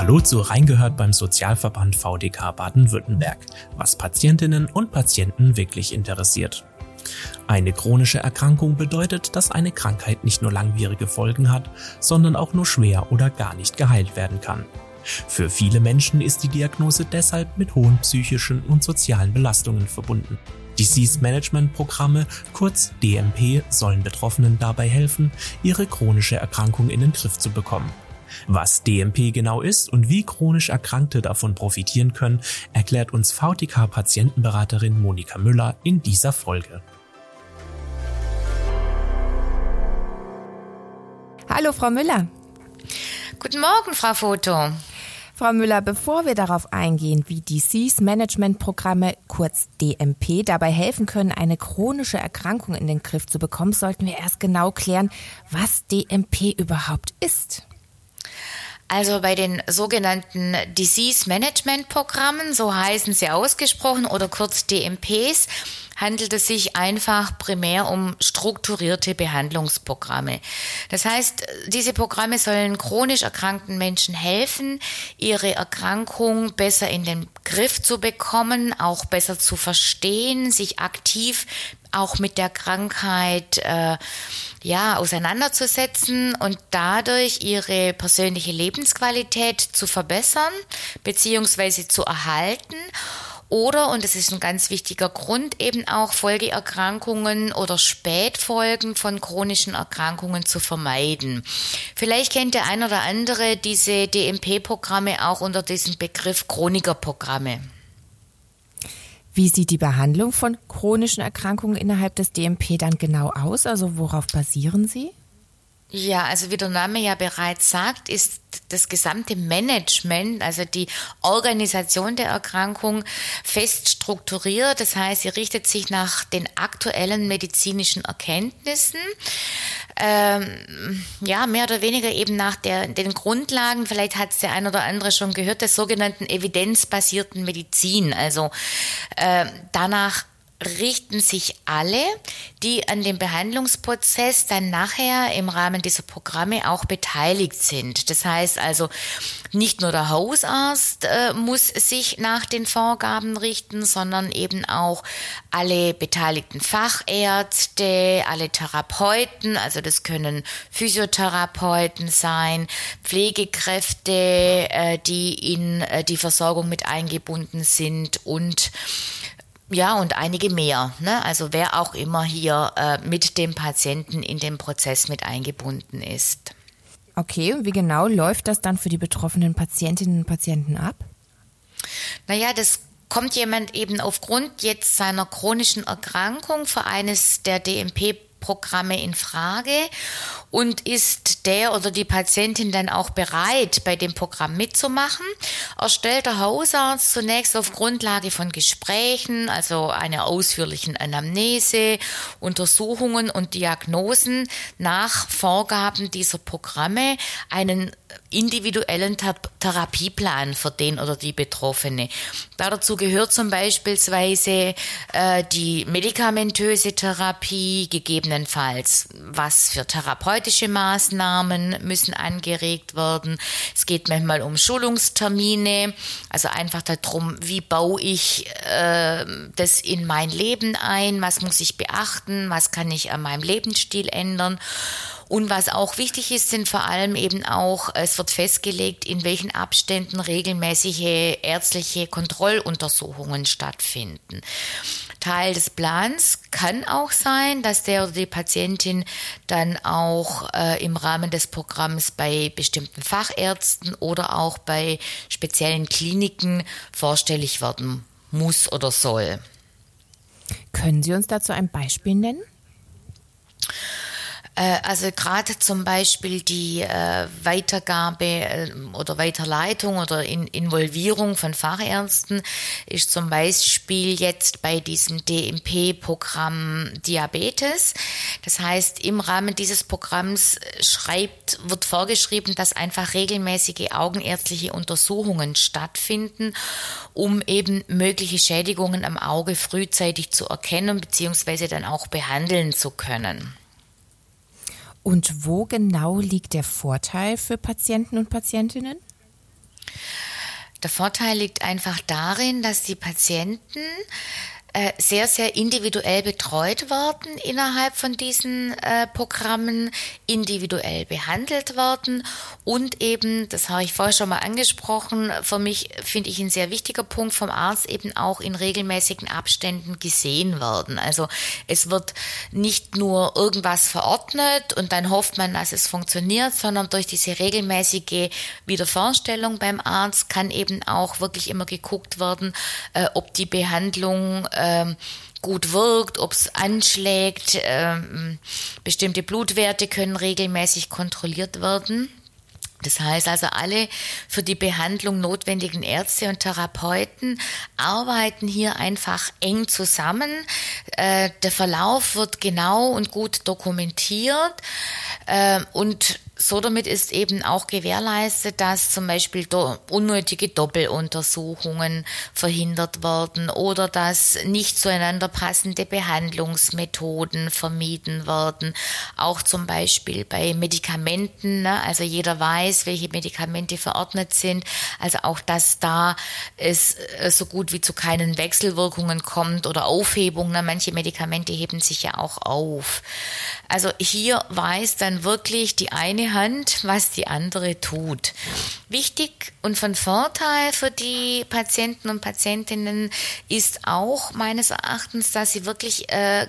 Hallo zu Reingehört beim Sozialverband VDK Baden-Württemberg, was Patientinnen und Patienten wirklich interessiert. Eine chronische Erkrankung bedeutet, dass eine Krankheit nicht nur langwierige Folgen hat, sondern auch nur schwer oder gar nicht geheilt werden kann. Für viele Menschen ist die Diagnose deshalb mit hohen psychischen und sozialen Belastungen verbunden. Disease Management Programme, kurz DMP, sollen Betroffenen dabei helfen, ihre chronische Erkrankung in den Griff zu bekommen. Was DMP genau ist und wie chronisch Erkrankte davon profitieren können, erklärt uns VTK-Patientenberaterin Monika Müller in dieser Folge. Hallo, Frau Müller. Guten Morgen, Frau Foto. Frau Müller, bevor wir darauf eingehen, wie Disease Management Programme, kurz DMP, dabei helfen können, eine chronische Erkrankung in den Griff zu bekommen, sollten wir erst genau klären, was DMP überhaupt ist. Also bei den sogenannten Disease Management Programmen, so heißen sie ausgesprochen oder kurz DMPs, handelt es sich einfach primär um strukturierte Behandlungsprogramme. Das heißt, diese Programme sollen chronisch erkrankten Menschen helfen, ihre Erkrankung besser in den Griff zu bekommen, auch besser zu verstehen, sich aktiv auch mit der Krankheit äh, ja auseinanderzusetzen und dadurch ihre persönliche Lebensqualität zu verbessern beziehungsweise zu erhalten oder, und das ist ein ganz wichtiger Grund, eben auch Folgeerkrankungen oder Spätfolgen von chronischen Erkrankungen zu vermeiden. Vielleicht kennt der ein oder andere diese DMP-Programme auch unter diesem Begriff Chronikerprogramme. Wie sieht die Behandlung von chronischen Erkrankungen innerhalb des DMP dann genau aus? Also worauf basieren sie? Ja, also wie der Name ja bereits sagt, ist das gesamte Management, also die Organisation der Erkrankung fest strukturiert. Das heißt, sie richtet sich nach den aktuellen medizinischen Erkenntnissen. Ähm, ja, mehr oder weniger eben nach der, den Grundlagen, vielleicht hat es der ein oder andere schon gehört, der sogenannten evidenzbasierten Medizin. Also äh, danach richten sich alle, die an dem Behandlungsprozess dann nachher im Rahmen dieser Programme auch beteiligt sind. Das heißt also, nicht nur der Hausarzt äh, muss sich nach den Vorgaben richten, sondern eben auch alle beteiligten Fachärzte, alle Therapeuten, also das können Physiotherapeuten sein, Pflegekräfte, äh, die in äh, die Versorgung mit eingebunden sind und ja, und einige mehr. Ne? Also wer auch immer hier äh, mit dem Patienten in den Prozess mit eingebunden ist. Okay, und wie genau läuft das dann für die betroffenen Patientinnen und Patienten ab? Naja, das kommt jemand eben aufgrund jetzt seiner chronischen Erkrankung für eines der DMP Programme in Frage? Und ist der oder die Patientin dann auch bereit, bei dem Programm mitzumachen, erstellt der Hausarzt zunächst auf Grundlage von Gesprächen, also einer ausführlichen Anamnese, Untersuchungen und Diagnosen nach Vorgaben dieser Programme einen individuellen Therapieplan für den oder die Betroffene. Dazu gehört zum Beispiel äh, die medikamentöse Therapie, gegebenenfalls was für therapeutische Maßnahmen müssen angeregt werden. Es geht manchmal um Schulungstermine, also einfach darum, wie baue ich äh, das in mein Leben ein, was muss ich beachten, was kann ich an meinem Lebensstil ändern. Und was auch wichtig ist, sind vor allem eben auch, es wird festgelegt, in welchen Abständen regelmäßige ärztliche Kontrolluntersuchungen stattfinden. Teil des Plans kann auch sein, dass der oder die Patientin dann auch äh, im Rahmen des Programms bei bestimmten Fachärzten oder auch bei speziellen Kliniken vorstellig werden muss oder soll. Können Sie uns dazu ein Beispiel nennen? Äh, also gerade zum Beispiel die äh, Weitergabe äh, oder Weiterleitung oder in Involvierung von Fachärzten ist zum Beispiel jetzt bei diesem DMP-Programm Diabetes. Das heißt, im Rahmen dieses Programms schreibt, wird vorgeschrieben, dass einfach regelmäßige augenärztliche Untersuchungen stattfinden, um eben mögliche Schädigungen am Auge frühzeitig zu erkennen bzw. dann auch behandeln zu können. Und wo genau liegt der Vorteil für Patienten und Patientinnen? Der Vorteil liegt einfach darin, dass die Patienten äh, sehr, sehr individuell betreut werden innerhalb von diesen äh, Programmen, individuell behandelt werden und eben, das habe ich vorher schon mal angesprochen, für mich finde ich ein sehr wichtiger Punkt vom Arzt eben auch in regelmäßigen Abständen gesehen werden. Also es wird nicht nur irgendwas verordnet und dann hofft man, dass es funktioniert, sondern durch diese regelmäßige Wiedervorstellung beim Arzt kann eben auch wirklich immer geguckt werden, äh, ob die Behandlung ähm, gut wirkt, ob es anschlägt. Ähm, bestimmte Blutwerte können regelmäßig kontrolliert werden. Das heißt also, alle für die Behandlung notwendigen Ärzte und Therapeuten arbeiten hier einfach eng zusammen. Äh, der Verlauf wird genau und gut dokumentiert äh, und so damit ist eben auch gewährleistet, dass zum Beispiel unnötige Doppeluntersuchungen verhindert werden oder dass nicht zueinander passende Behandlungsmethoden vermieden werden. Auch zum Beispiel bei Medikamenten, ne? also jeder weiß, welche Medikamente verordnet sind. Also auch, dass da es äh, so gut wie zu keinen Wechselwirkungen kommt oder Aufhebung. Ne? Manche Medikamente heben sich ja auch auf. Also hier weiß dann wirklich die eine Hand, was die andere tut. Wichtig und von Vorteil für die Patienten und Patientinnen ist auch meines Erachtens, dass sie wirklich äh,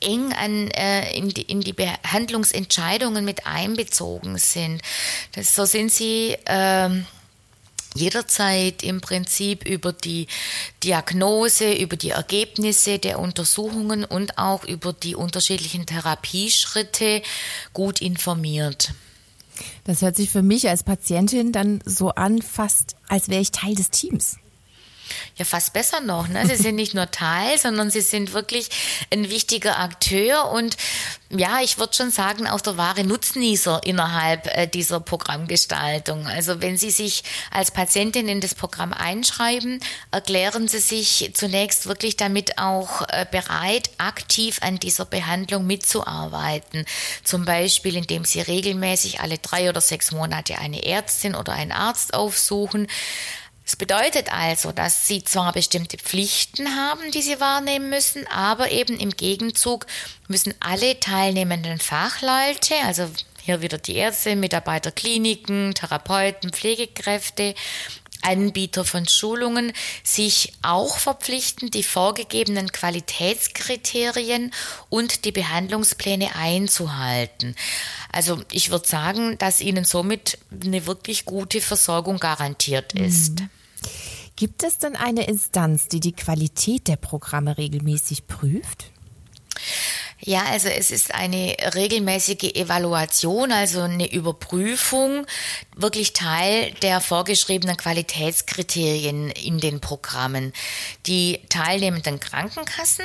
eng an, äh, in, die, in die Behandlungsentscheidungen mit einbezogen sind. Das, so sind sie. Äh, jederzeit im Prinzip über die Diagnose, über die Ergebnisse der Untersuchungen und auch über die unterschiedlichen Therapieschritte gut informiert. Das hört sich für mich als Patientin dann so an, fast als wäre ich Teil des Teams. Ja, fast besser noch. Ne? Sie sind nicht nur Teil, sondern sie sind wirklich ein wichtiger Akteur und ja, ich würde schon sagen, auch der wahre Nutznießer innerhalb äh, dieser Programmgestaltung. Also wenn Sie sich als Patientin in das Programm einschreiben, erklären Sie sich zunächst wirklich damit auch äh, bereit, aktiv an dieser Behandlung mitzuarbeiten. Zum Beispiel, indem Sie regelmäßig alle drei oder sechs Monate eine Ärztin oder einen Arzt aufsuchen es bedeutet also, dass sie zwar bestimmte Pflichten haben, die sie wahrnehmen müssen, aber eben im Gegenzug müssen alle teilnehmenden Fachleute, also hier wieder die Ärzte, Mitarbeiter Kliniken, Therapeuten, Pflegekräfte, Anbieter von Schulungen sich auch verpflichten, die vorgegebenen Qualitätskriterien und die Behandlungspläne einzuhalten. Also ich würde sagen, dass ihnen somit eine wirklich gute Versorgung garantiert mhm. Gibt es denn eine Instanz, die die Qualität der Programme regelmäßig prüft? Ja, also es ist eine regelmäßige Evaluation, also eine Überprüfung, wirklich Teil der vorgeschriebenen Qualitätskriterien in den Programmen. Die teilnehmenden Krankenkassen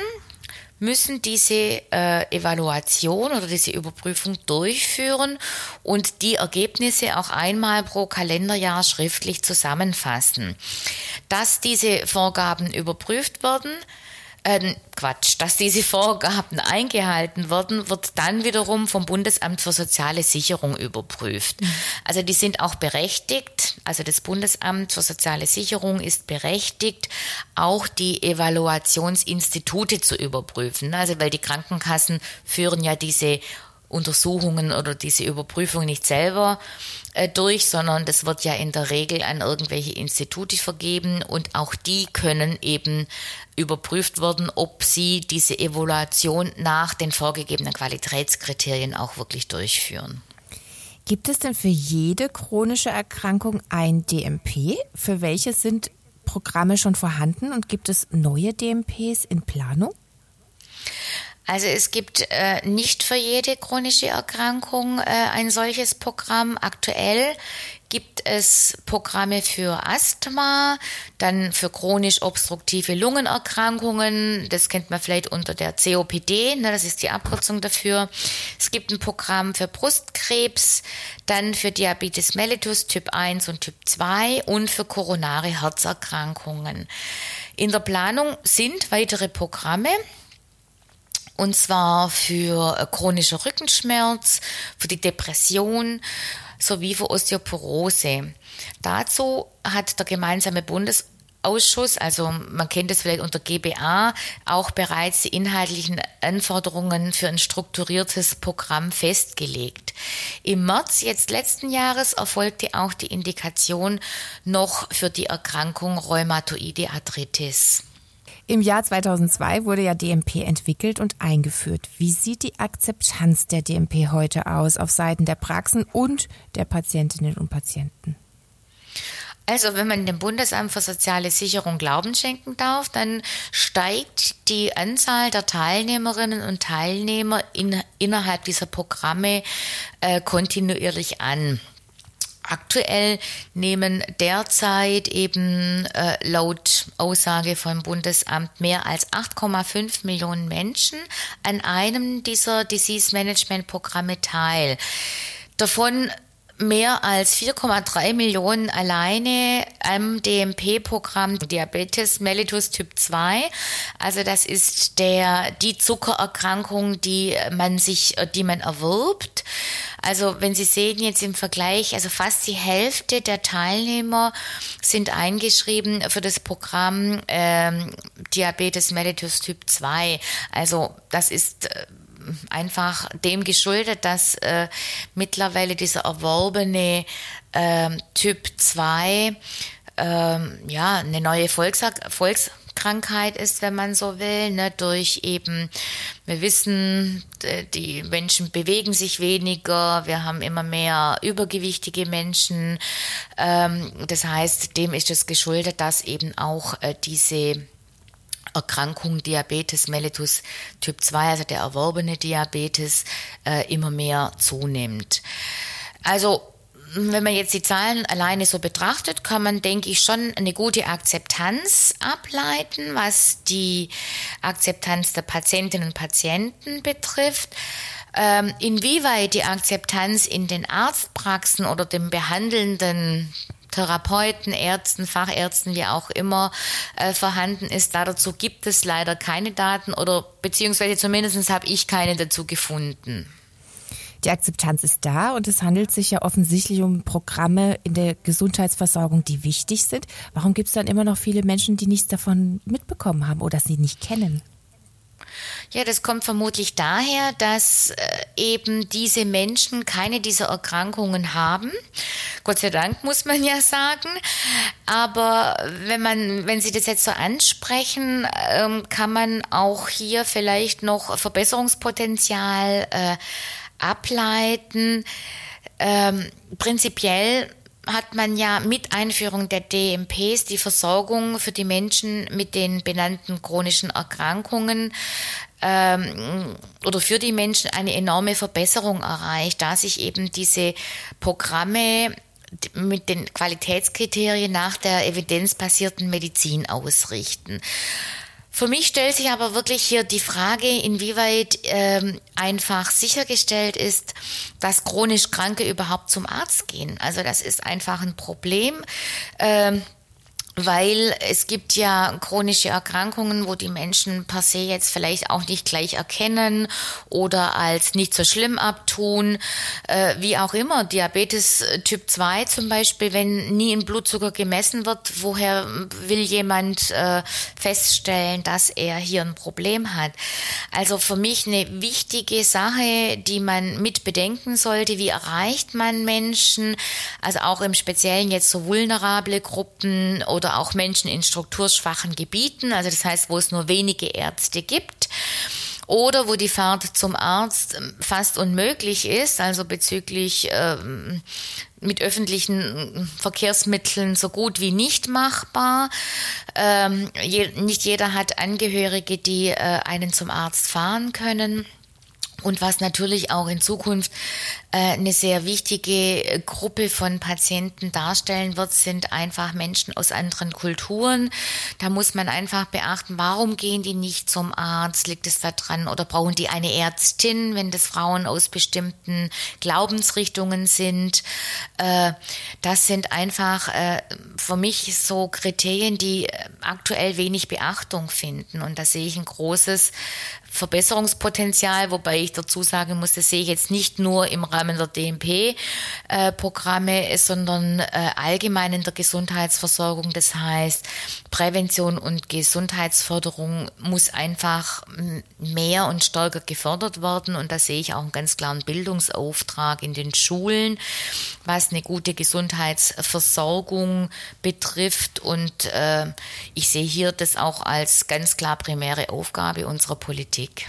müssen diese äh, Evaluation oder diese Überprüfung durchführen und die Ergebnisse auch einmal pro Kalenderjahr schriftlich zusammenfassen. Dass diese Vorgaben überprüft werden, äh, Quatsch, dass diese Vorgaben eingehalten werden, wird dann wiederum vom Bundesamt für soziale Sicherung überprüft. Mhm. Also die sind auch berechtigt, also das Bundesamt für soziale Sicherung ist berechtigt, auch die Evaluationsinstitute zu überprüfen. Also weil die Krankenkassen führen ja diese Untersuchungen oder diese Überprüfung nicht selber äh, durch, sondern das wird ja in der Regel an irgendwelche Institute vergeben und auch die können eben überprüft werden, ob sie diese Evaluation nach den vorgegebenen Qualitätskriterien auch wirklich durchführen. Gibt es denn für jede chronische Erkrankung ein DMP? Für welche sind Programme schon vorhanden und gibt es neue DMPs in Planung? Also es gibt äh, nicht für jede chronische Erkrankung äh, ein solches Programm. Aktuell gibt es Programme für Asthma, dann für chronisch obstruktive Lungenerkrankungen, das kennt man vielleicht unter der COPD, ne, das ist die Abkürzung dafür. Es gibt ein Programm für Brustkrebs, dann für Diabetes mellitus Typ 1 und Typ 2 und für koronare Herzerkrankungen. In der Planung sind weitere Programme, und zwar für äh, chronischer Rückenschmerz, für die Depression, sowie für Osteoporose. Dazu hat der gemeinsame Bundes Ausschuss, also man kennt es vielleicht unter GBA, auch bereits die inhaltlichen Anforderungen für ein strukturiertes Programm festgelegt. Im März jetzt letzten Jahres erfolgte auch die Indikation noch für die Erkrankung Rheumatoide Arthritis. Im Jahr 2002 wurde ja DMP entwickelt und eingeführt. Wie sieht die Akzeptanz der DMP heute aus auf Seiten der Praxen und der Patientinnen und Patienten? Also wenn man dem Bundesamt für soziale Sicherung Glauben schenken darf, dann steigt die Anzahl der Teilnehmerinnen und Teilnehmer in, innerhalb dieser Programme äh, kontinuierlich an. Aktuell nehmen derzeit eben äh, laut Aussage vom Bundesamt mehr als 8,5 Millionen Menschen an einem dieser Disease Management Programme teil. Davon mehr als 4,3 Millionen alleine am DMP-Programm Diabetes mellitus Typ 2. Also das ist der, die Zuckererkrankung, die man sich, die man erwirbt. Also wenn Sie sehen jetzt im Vergleich, also fast die Hälfte der Teilnehmer sind eingeschrieben für das Programm ähm, Diabetes mellitus Typ 2. Also das ist äh, einfach dem geschuldet, dass äh, mittlerweile dieser erworbene äh, Typ 2 äh, ja, eine neue Volks Volkskrankheit ist, wenn man so will, ne, durch eben, wir wissen, die Menschen bewegen sich weniger, wir haben immer mehr übergewichtige Menschen. Ähm, das heißt, dem ist es geschuldet, dass eben auch äh, diese Erkrankung Diabetes mellitus Typ 2, also der erworbene Diabetes, äh, immer mehr zunimmt. Also wenn man jetzt die Zahlen alleine so betrachtet, kann man, denke ich, schon eine gute Akzeptanz ableiten, was die Akzeptanz der Patientinnen und Patienten betrifft. Ähm, inwieweit die Akzeptanz in den Arztpraxen oder dem behandelnden Therapeuten, Ärzten, Fachärzten, wie auch immer äh, vorhanden ist. Dazu gibt es leider keine Daten oder beziehungsweise zumindest habe ich keine dazu gefunden. Die Akzeptanz ist da und es handelt sich ja offensichtlich um Programme in der Gesundheitsversorgung, die wichtig sind. Warum gibt es dann immer noch viele Menschen, die nichts davon mitbekommen haben oder sie nicht kennen? Ja, das kommt vermutlich daher, dass äh, eben diese Menschen keine dieser Erkrankungen haben. Gott sei Dank muss man ja sagen. Aber wenn man, wenn Sie das jetzt so ansprechen, ähm, kann man auch hier vielleicht noch Verbesserungspotenzial äh, ableiten. Ähm, prinzipiell hat man ja mit Einführung der DMPs die Versorgung für die Menschen mit den benannten chronischen Erkrankungen ähm, oder für die Menschen eine enorme Verbesserung erreicht, da sich eben diese Programme mit den Qualitätskriterien nach der evidenzbasierten Medizin ausrichten. Für mich stellt sich aber wirklich hier die Frage, inwieweit ähm, einfach sichergestellt ist, dass chronisch Kranke überhaupt zum Arzt gehen. Also das ist einfach ein Problem. Ähm, weil es gibt ja chronische Erkrankungen, wo die Menschen per se jetzt vielleicht auch nicht gleich erkennen oder als nicht so schlimm abtun, äh, wie auch immer. Diabetes Typ 2 zum Beispiel, wenn nie ein Blutzucker gemessen wird, woher will jemand äh, feststellen, dass er hier ein Problem hat? Also für mich eine wichtige Sache, die man mit bedenken sollte, wie erreicht man Menschen, also auch im Speziellen jetzt so vulnerable Gruppen oder oder auch Menschen in strukturschwachen Gebieten, also das heißt, wo es nur wenige Ärzte gibt oder wo die Fahrt zum Arzt ähm, fast unmöglich ist, also bezüglich ähm, mit öffentlichen Verkehrsmitteln so gut wie nicht machbar. Ähm, je, nicht jeder hat Angehörige, die äh, einen zum Arzt fahren können. Und was natürlich auch in Zukunft äh, eine sehr wichtige Gruppe von Patienten darstellen wird, sind einfach Menschen aus anderen Kulturen. Da muss man einfach beachten, warum gehen die nicht zum Arzt? Liegt es da dran? Oder brauchen die eine Ärztin, wenn das Frauen aus bestimmten Glaubensrichtungen sind? Äh, das sind einfach äh, für mich so Kriterien, die aktuell wenig Beachtung finden. Und da sehe ich ein großes Verbesserungspotenzial, wobei ich dazu sagen muss, das sehe ich jetzt nicht nur im Rahmen Rahmen der DMP-Programme, äh, sondern allgemein in der Gesundheitsversorgung. Das heißt, Prävention und Gesundheitsförderung muss einfach mehr und stärker gefördert werden. Und da sehe ich auch einen ganz klaren Bildungsauftrag in den Schulen, was eine gute Gesundheitsversorgung betrifft. Und äh, ich sehe hier das auch als ganz klar primäre Aufgabe unserer Politik.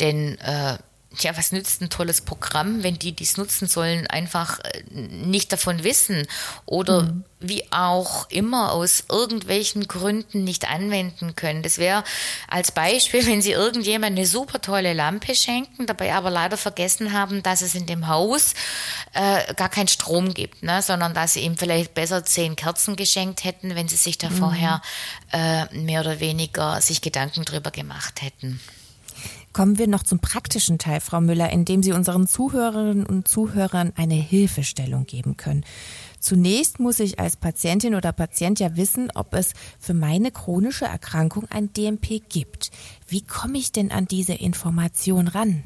Denn äh, ja, was nützt ein tolles Programm, wenn die, die es nutzen sollen, einfach äh, nicht davon wissen oder mhm. wie auch immer aus irgendwelchen Gründen nicht anwenden können. Das wäre als Beispiel, wenn sie irgendjemand eine super tolle Lampe schenken, dabei aber leider vergessen haben, dass es in dem Haus äh, gar keinen Strom gibt, ne? sondern dass sie ihm vielleicht besser zehn Kerzen geschenkt hätten, wenn sie sich da mhm. vorher äh, mehr oder weniger sich Gedanken drüber gemacht hätten. Kommen wir noch zum praktischen Teil, Frau Müller, in dem Sie unseren Zuhörerinnen und Zuhörern eine Hilfestellung geben können. Zunächst muss ich als Patientin oder Patient ja wissen, ob es für meine chronische Erkrankung ein DMP gibt. Wie komme ich denn an diese Information ran?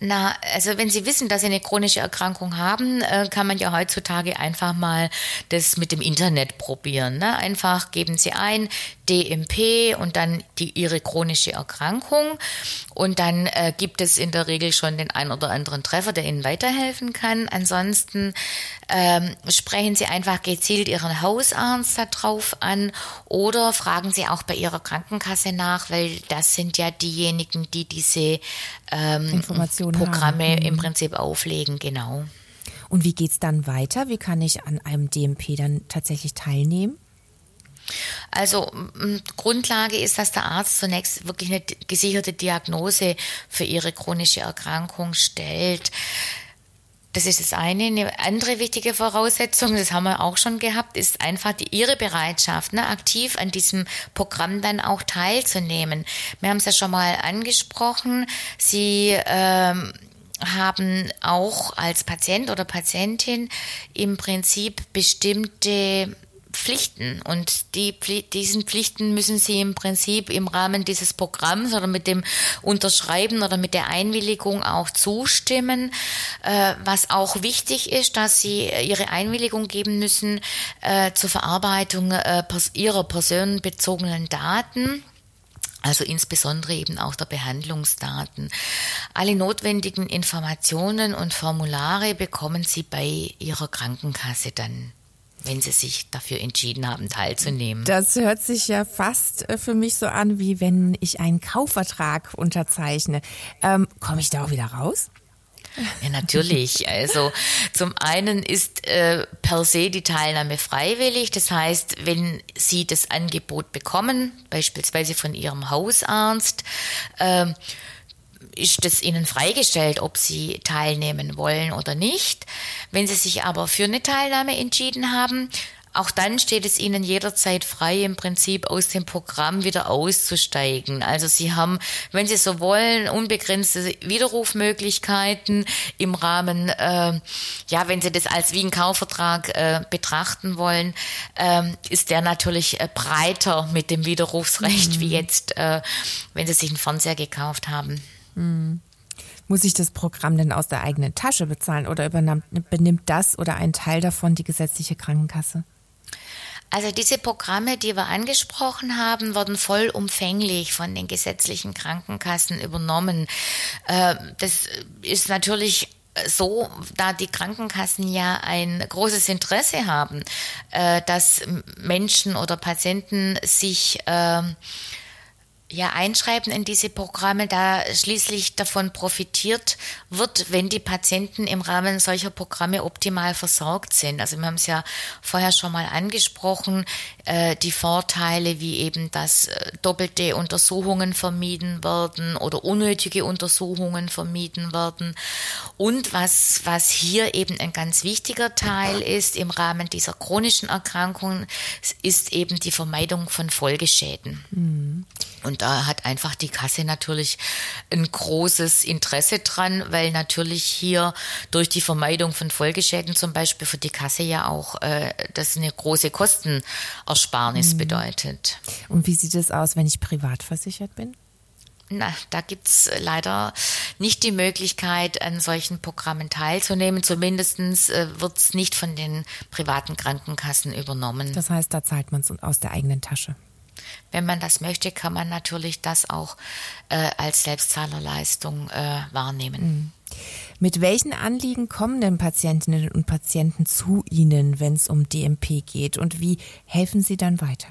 Na, also wenn Sie wissen, dass Sie eine chronische Erkrankung haben, äh, kann man ja heutzutage einfach mal das mit dem Internet probieren. Ne? Einfach geben Sie ein DMP und dann die, Ihre chronische Erkrankung und dann äh, gibt es in der Regel schon den ein oder anderen Treffer, der Ihnen weiterhelfen kann. Ansonsten ähm, sprechen Sie einfach gezielt Ihren Hausarzt darauf an oder fragen Sie auch bei Ihrer Krankenkasse nach, weil das sind ja diejenigen, die diese ähm, Programme im. Prinzip auflegen, genau. Und wie geht es dann weiter? Wie kann ich an einem DMP dann tatsächlich teilnehmen? Also Grundlage ist, dass der Arzt zunächst wirklich eine gesicherte Diagnose für ihre chronische Erkrankung stellt. Das ist das eine. Eine andere wichtige Voraussetzung, das haben wir auch schon gehabt, ist einfach die, ihre Bereitschaft, ne, aktiv an diesem Programm dann auch teilzunehmen. Wir haben es ja schon mal angesprochen. Sie ähm, haben auch als Patient oder Patientin im Prinzip bestimmte Pflichten und die, diesen Pflichten müssen Sie im Prinzip im Rahmen dieses Programms oder mit dem Unterschreiben oder mit der Einwilligung auch zustimmen. Äh, was auch wichtig ist, dass Sie Ihre Einwilligung geben müssen äh, zur Verarbeitung äh, Ihrer personenbezogenen Daten. Also insbesondere eben auch der Behandlungsdaten. Alle notwendigen Informationen und Formulare bekommen Sie bei Ihrer Krankenkasse dann wenn sie sich dafür entschieden haben, teilzunehmen. Das hört sich ja fast äh, für mich so an, wie wenn ich einen Kaufvertrag unterzeichne. Ähm, Komme ich da auch wieder raus? Ja, natürlich. Also zum einen ist äh, per se die Teilnahme freiwillig. Das heißt, wenn Sie das Angebot bekommen, beispielsweise von Ihrem Hausarzt, äh, ist es ihnen freigestellt, ob sie teilnehmen wollen oder nicht. Wenn sie sich aber für eine Teilnahme entschieden haben, auch dann steht es Ihnen jederzeit frei, im Prinzip aus dem Programm wieder auszusteigen. Also Sie haben, wenn Sie so wollen, unbegrenzte Widerrufmöglichkeiten im Rahmen, äh, ja, wenn Sie das als wie ein Kaufvertrag äh, betrachten wollen, äh, ist der natürlich äh, breiter mit dem Widerrufsrecht, mhm. wie jetzt, äh, wenn Sie sich einen Fernseher gekauft haben. Hm. Muss ich das Programm denn aus der eigenen Tasche bezahlen oder benimmt das oder ein Teil davon die gesetzliche Krankenkasse? Also diese Programme, die wir angesprochen haben, wurden vollumfänglich von den gesetzlichen Krankenkassen übernommen. Äh, das ist natürlich so, da die Krankenkassen ja ein großes Interesse haben, äh, dass Menschen oder Patienten sich ähm, ja, einschreiben in diese Programme, da schließlich davon profitiert wird, wenn die Patienten im Rahmen solcher Programme optimal versorgt sind. Also wir haben es ja vorher schon mal angesprochen, äh, die Vorteile wie eben, dass äh, doppelte Untersuchungen vermieden werden oder unnötige Untersuchungen vermieden werden. Und was, was hier eben ein ganz wichtiger Teil ist im Rahmen dieser chronischen Erkrankungen, ist eben die Vermeidung von Folgeschäden. Mhm. Und da hat einfach die Kasse natürlich ein großes Interesse dran, weil natürlich hier durch die Vermeidung von Folgeschäden zum Beispiel für die Kasse ja auch äh, das eine große Kostenersparnis mhm. bedeutet. Und wie sieht es aus, wenn ich privat versichert bin? Na, da gibt's leider nicht die Möglichkeit, an solchen Programmen teilzunehmen. Zumindest äh, wird's nicht von den privaten Krankenkassen übernommen. Das heißt, da zahlt man es aus der eigenen Tasche. Wenn man das möchte, kann man natürlich das auch äh, als Selbstzahlerleistung äh, wahrnehmen. Mhm. Mit welchen Anliegen kommen denn Patientinnen und Patienten zu Ihnen, wenn es um DMP geht? Und wie helfen Sie dann weiter?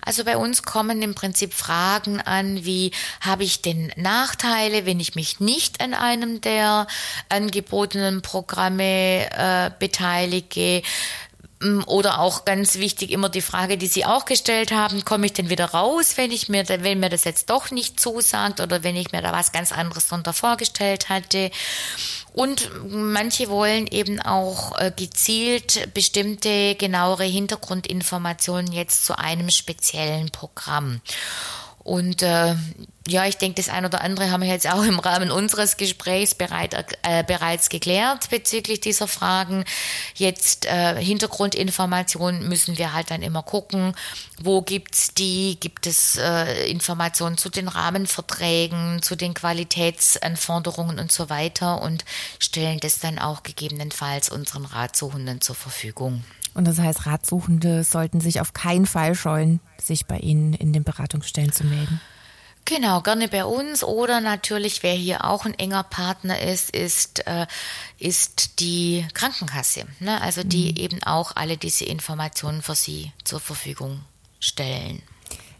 Also bei uns kommen im Prinzip Fragen an, wie habe ich denn Nachteile, wenn ich mich nicht an einem der angebotenen Programme äh, beteilige? Mm, oder auch ganz wichtig immer die Frage, die Sie auch gestellt haben, komme ich denn wieder raus, wenn ich mir, wenn mir das jetzt doch nicht zusagt oder wenn ich mir da was ganz anderes drunter vorgestellt hatte. Und manche wollen eben auch äh, gezielt bestimmte genauere Hintergrundinformationen jetzt zu einem speziellen Programm. Und äh, ja, ich denke, das ein oder andere haben wir jetzt auch im Rahmen unseres Gesprächs bereit, äh, bereits geklärt bezüglich dieser Fragen. Jetzt äh, Hintergrundinformationen müssen wir halt dann immer gucken, wo gibt's die? Gibt es äh, Informationen zu den Rahmenverträgen, zu den Qualitätsanforderungen und so weiter und stellen das dann auch gegebenenfalls unseren Ratsuchenden zur Verfügung. Und das heißt, Ratsuchende sollten sich auf keinen Fall scheuen, sich bei Ihnen in den Beratungsstellen zu melden. Genau, gerne bei uns oder natürlich, wer hier auch ein enger Partner ist, ist, äh, ist die Krankenkasse. Ne? Also die mhm. eben auch alle diese Informationen für Sie zur Verfügung stellen.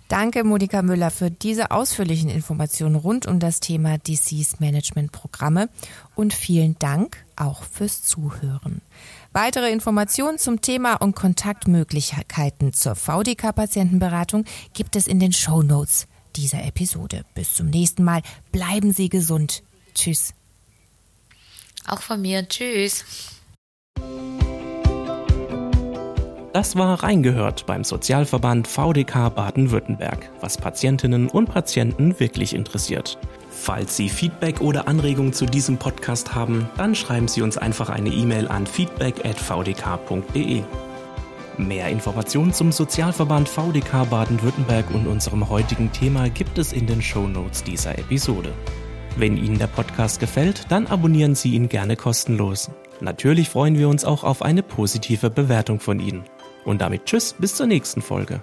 Danke, Monika Müller, für diese ausführlichen Informationen rund um das Thema Disease Management Programme und vielen Dank auch fürs Zuhören. Weitere Informationen zum Thema und Kontaktmöglichkeiten zur VDK-Patientenberatung gibt es in den Show Notes dieser Episode. Bis zum nächsten Mal. Bleiben Sie gesund. Tschüss. Auch von mir. Tschüss. Das war Reingehört beim Sozialverband VDK Baden-Württemberg, was Patientinnen und Patienten wirklich interessiert. Falls Sie Feedback oder Anregungen zu diesem Podcast haben, dann schreiben Sie uns einfach eine E-Mail an feedback@vdk.de. Mehr Informationen zum Sozialverband VDK Baden-Württemberg und unserem heutigen Thema gibt es in den Show Notes dieser Episode. Wenn Ihnen der Podcast gefällt, dann abonnieren Sie ihn gerne kostenlos. Natürlich freuen wir uns auch auf eine positive Bewertung von Ihnen. Und damit Tschüss, bis zur nächsten Folge.